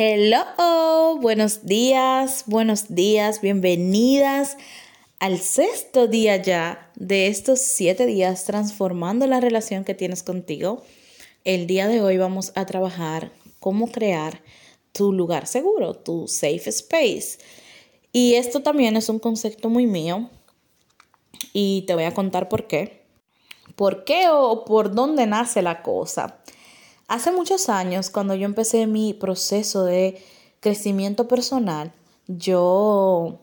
Hello, buenos días, buenos días, bienvenidas al sexto día ya de estos siete días transformando la relación que tienes contigo. El día de hoy vamos a trabajar cómo crear tu lugar seguro, tu safe space. Y esto también es un concepto muy mío y te voy a contar por qué. ¿Por qué o por dónde nace la cosa? Hace muchos años, cuando yo empecé mi proceso de crecimiento personal, yo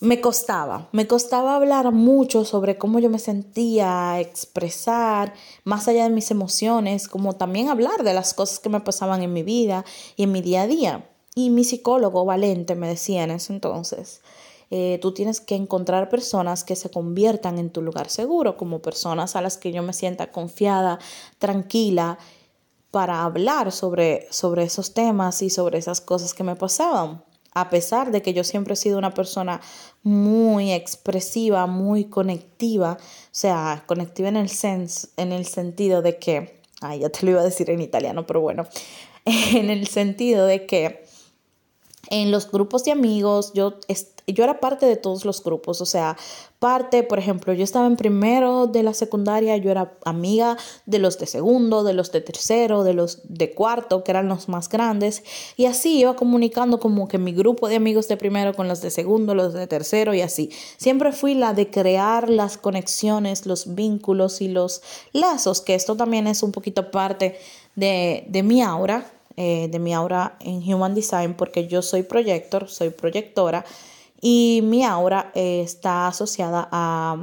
me costaba, me costaba hablar mucho sobre cómo yo me sentía, expresar más allá de mis emociones, como también hablar de las cosas que me pasaban en mi vida y en mi día a día. Y mi psicólogo Valente me decía en ese entonces, eh, tú tienes que encontrar personas que se conviertan en tu lugar seguro, como personas a las que yo me sienta confiada, tranquila, para hablar sobre, sobre esos temas y sobre esas cosas que me pasaban. A pesar de que yo siempre he sido una persona muy expresiva, muy conectiva, o sea, conectiva en el, en el sentido de que, ay, ya te lo iba a decir en italiano, pero bueno, en el sentido de que en los grupos de amigos, yo, yo era parte de todos los grupos, o sea, parte, por ejemplo, yo estaba en primero de la secundaria, yo era amiga de los de segundo, de los de tercero, de los de cuarto, que eran los más grandes, y así iba comunicando como que mi grupo de amigos de primero con los de segundo, los de tercero y así. Siempre fui la de crear las conexiones, los vínculos y los lazos, que esto también es un poquito parte de, de mi aura eh, de mi aura en Human Design porque yo soy proyector, soy proyectora y mi aura eh, está asociada a,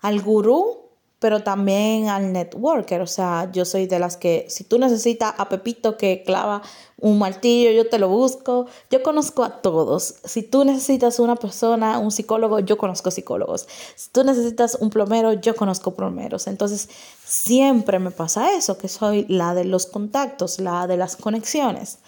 al gurú pero también al networker. O sea, yo soy de las que si tú necesitas a Pepito que clava un martillo, yo te lo busco. Yo conozco a todos. Si tú necesitas una persona, un psicólogo, yo conozco psicólogos. Si tú necesitas un plomero, yo conozco plomeros. Entonces, siempre me pasa eso, que soy la de los contactos, la de las conexiones.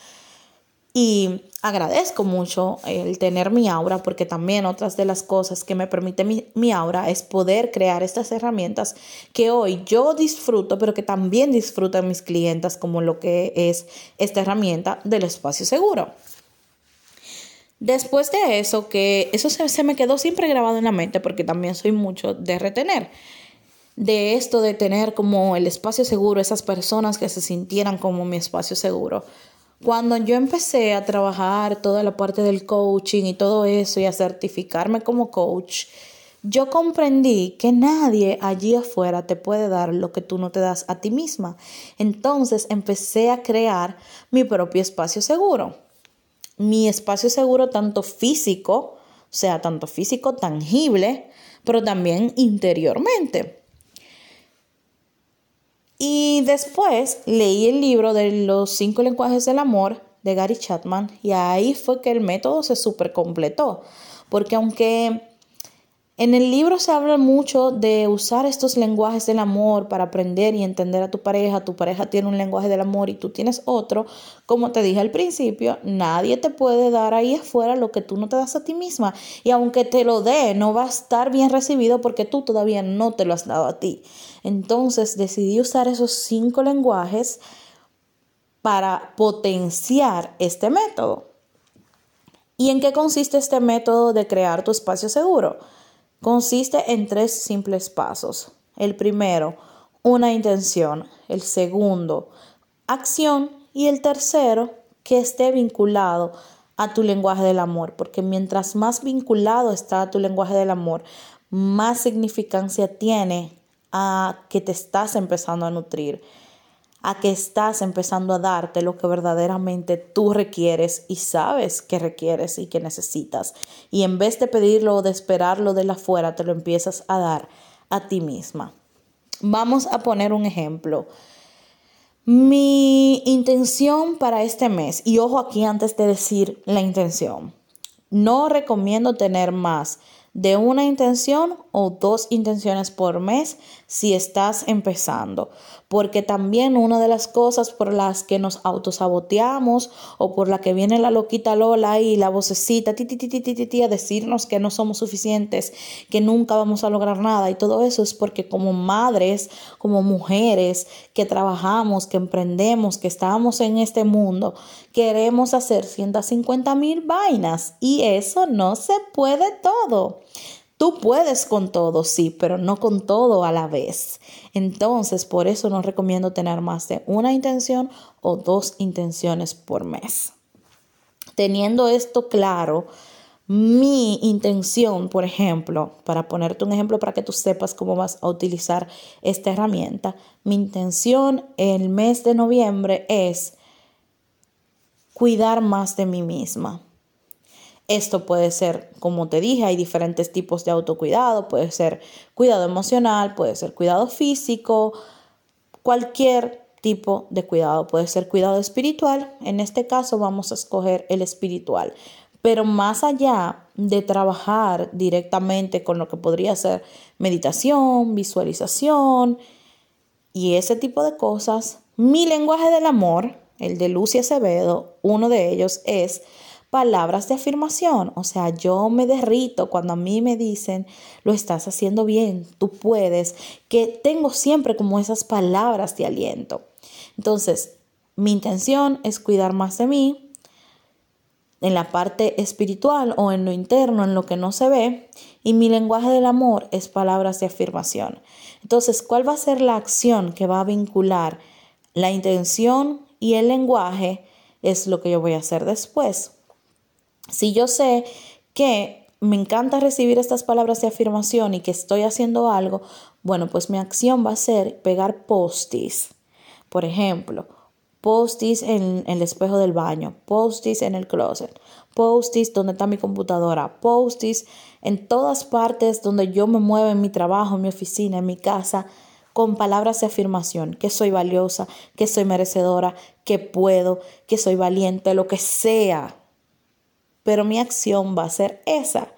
Y agradezco mucho el tener mi aura porque también otras de las cosas que me permite mi, aura es poder crear estas herramientas que hoy yo disfruto, pero que también disfrutan mis clientas como lo que es esta herramienta del espacio seguro. Después de eso, que eso se, se me quedó siempre grabado en la mente porque también soy mucho de retener de esto de tener como el espacio seguro, esas personas que se sintieran como mi espacio seguro. Cuando yo empecé a trabajar toda la parte del coaching y todo eso y a certificarme como coach, yo comprendí que nadie allí afuera te puede dar lo que tú no te das a ti misma. Entonces empecé a crear mi propio espacio seguro. Mi espacio seguro tanto físico, o sea, tanto físico tangible, pero también interiormente. Y después leí el libro de los cinco lenguajes del amor de Gary Chapman y ahí fue que el método se super completó. Porque aunque en el libro se habla mucho de usar estos lenguajes del amor para aprender y entender a tu pareja. Tu pareja tiene un lenguaje del amor y tú tienes otro. Como te dije al principio, nadie te puede dar ahí afuera lo que tú no te das a ti misma. Y aunque te lo dé, no va a estar bien recibido porque tú todavía no te lo has dado a ti. Entonces decidí usar esos cinco lenguajes para potenciar este método. ¿Y en qué consiste este método de crear tu espacio seguro? Consiste en tres simples pasos. El primero, una intención. El segundo, acción. Y el tercero, que esté vinculado a tu lenguaje del amor, porque mientras más vinculado está a tu lenguaje del amor, más significancia tiene a que te estás empezando a nutrir a que estás empezando a darte lo que verdaderamente tú requieres y sabes que requieres y que necesitas. Y en vez de pedirlo o de esperarlo de la afuera, te lo empiezas a dar a ti misma. Vamos a poner un ejemplo. Mi intención para este mes, y ojo aquí antes de decir la intención, no recomiendo tener más de una intención o dos intenciones por mes si estás empezando. Porque también una de las cosas por las que nos autosaboteamos o por la que viene la loquita Lola y la vocecita ti, a decirnos que no somos suficientes, que nunca vamos a lograr nada y todo eso es porque como madres, como mujeres que trabajamos, que emprendemos, que estamos en este mundo, queremos hacer 150 mil vainas y eso no se puede todo. Tú puedes con todo, sí, pero no con todo a la vez. Entonces, por eso no recomiendo tener más de una intención o dos intenciones por mes. Teniendo esto claro, mi intención, por ejemplo, para ponerte un ejemplo para que tú sepas cómo vas a utilizar esta herramienta, mi intención el mes de noviembre es cuidar más de mí misma. Esto puede ser, como te dije, hay diferentes tipos de autocuidado, puede ser cuidado emocional, puede ser cuidado físico, cualquier tipo de cuidado, puede ser cuidado espiritual, en este caso vamos a escoger el espiritual, pero más allá de trabajar directamente con lo que podría ser meditación, visualización y ese tipo de cosas, mi lenguaje del amor, el de Lucy Acevedo, uno de ellos es palabras de afirmación. O sea, yo me derrito cuando a mí me dicen, lo estás haciendo bien, tú puedes, que tengo siempre como esas palabras de aliento. Entonces, mi intención es cuidar más de mí en la parte espiritual o en lo interno, en lo que no se ve, y mi lenguaje del amor es palabras de afirmación. Entonces, ¿cuál va a ser la acción que va a vincular la intención y el lenguaje? Es lo que yo voy a hacer después. Si yo sé que me encanta recibir estas palabras de afirmación y que estoy haciendo algo, bueno, pues mi acción va a ser pegar postis. Por ejemplo, postis en el espejo del baño, postis en el closet, postis donde está mi computadora, postis en todas partes donde yo me muevo en mi trabajo, en mi oficina, en mi casa, con palabras de afirmación, que soy valiosa, que soy merecedora, que puedo, que soy valiente, lo que sea pero mi acción va a ser esa.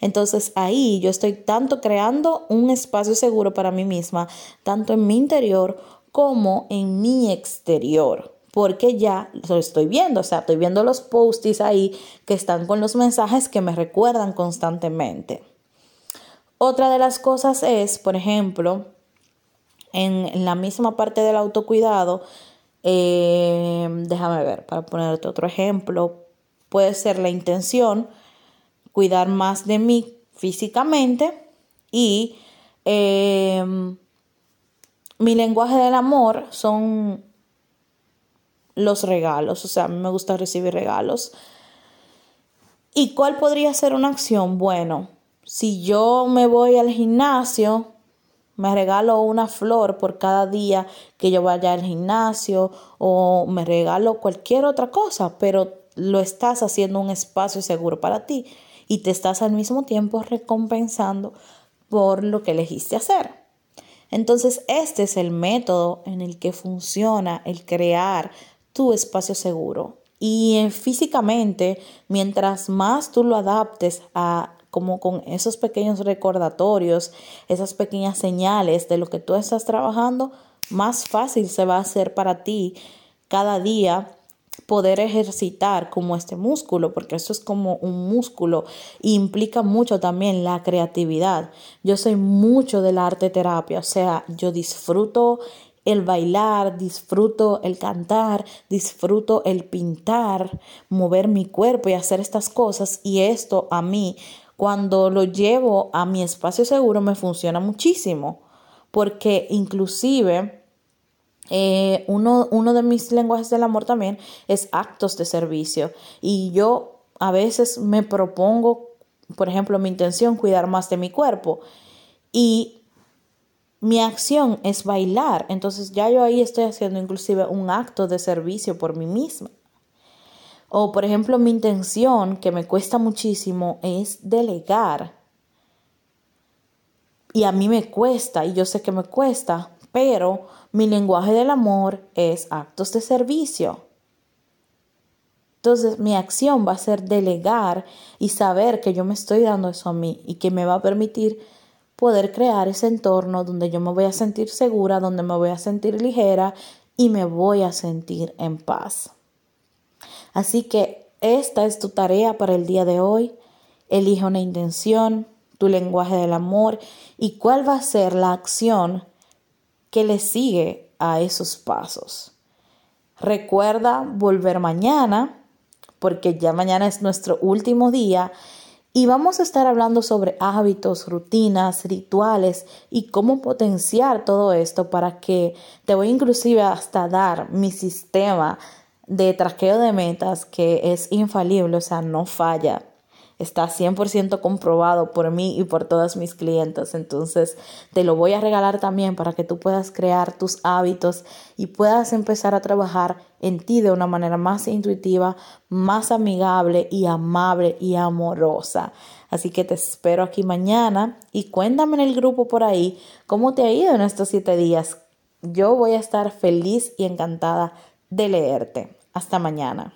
Entonces ahí yo estoy tanto creando un espacio seguro para mí misma, tanto en mi interior como en mi exterior porque ya lo estoy viendo, o sea, estoy viendo los posts ahí que están con los mensajes que me recuerdan constantemente. Otra de las cosas es, por ejemplo, en la misma parte del autocuidado, eh, déjame ver, para ponerte otro ejemplo, puede ser la intención, cuidar más de mí físicamente y em, mi lenguaje del amor son los regalos, o sea, a mí me gusta recibir regalos. ¿Y cuál podría ser una acción? Bueno, si yo me voy al gimnasio, me regalo una flor por cada día que yo vaya al gimnasio o me regalo cualquier otra cosa, pero lo estás haciendo un espacio seguro para ti y te estás al mismo tiempo recompensando por lo que elegiste hacer. Entonces, este es el método en el que funciona el crear tu espacio seguro. Y físicamente, mientras más tú lo adaptes a como con esos pequeños recordatorios, esas pequeñas señales de lo que tú estás trabajando, más fácil se va a hacer para ti cada día poder ejercitar como este músculo, porque eso es como un músculo e implica mucho también la creatividad. Yo soy mucho del arte terapia, o sea, yo disfruto el bailar, disfruto el cantar, disfruto el pintar, mover mi cuerpo y hacer estas cosas y esto a mí cuando lo llevo a mi espacio seguro me funciona muchísimo porque inclusive eh, uno, uno de mis lenguajes del amor también es actos de servicio. Y yo a veces me propongo, por ejemplo, mi intención, cuidar más de mi cuerpo. Y mi acción es bailar. Entonces ya yo ahí estoy haciendo inclusive un acto de servicio por mí misma. O por ejemplo, mi intención, que me cuesta muchísimo, es delegar. Y a mí me cuesta, y yo sé que me cuesta, pero mi lenguaje del amor es actos de servicio. Entonces mi acción va a ser delegar y saber que yo me estoy dando eso a mí y que me va a permitir poder crear ese entorno donde yo me voy a sentir segura, donde me voy a sentir ligera y me voy a sentir en paz. Así que esta es tu tarea para el día de hoy. Elige una intención, tu lenguaje del amor y cuál va a ser la acción que le sigue a esos pasos. Recuerda volver mañana, porque ya mañana es nuestro último día y vamos a estar hablando sobre hábitos, rutinas, rituales y cómo potenciar todo esto para que te voy inclusive hasta dar mi sistema de traqueo de metas que es infalible, o sea, no falla está 100% comprobado por mí y por todas mis clientes. Entonces, te lo voy a regalar también para que tú puedas crear tus hábitos y puedas empezar a trabajar en ti de una manera más intuitiva, más amigable y amable y amorosa. Así que te espero aquí mañana y cuéntame en el grupo por ahí cómo te ha ido en estos siete días. Yo voy a estar feliz y encantada de leerte. Hasta mañana.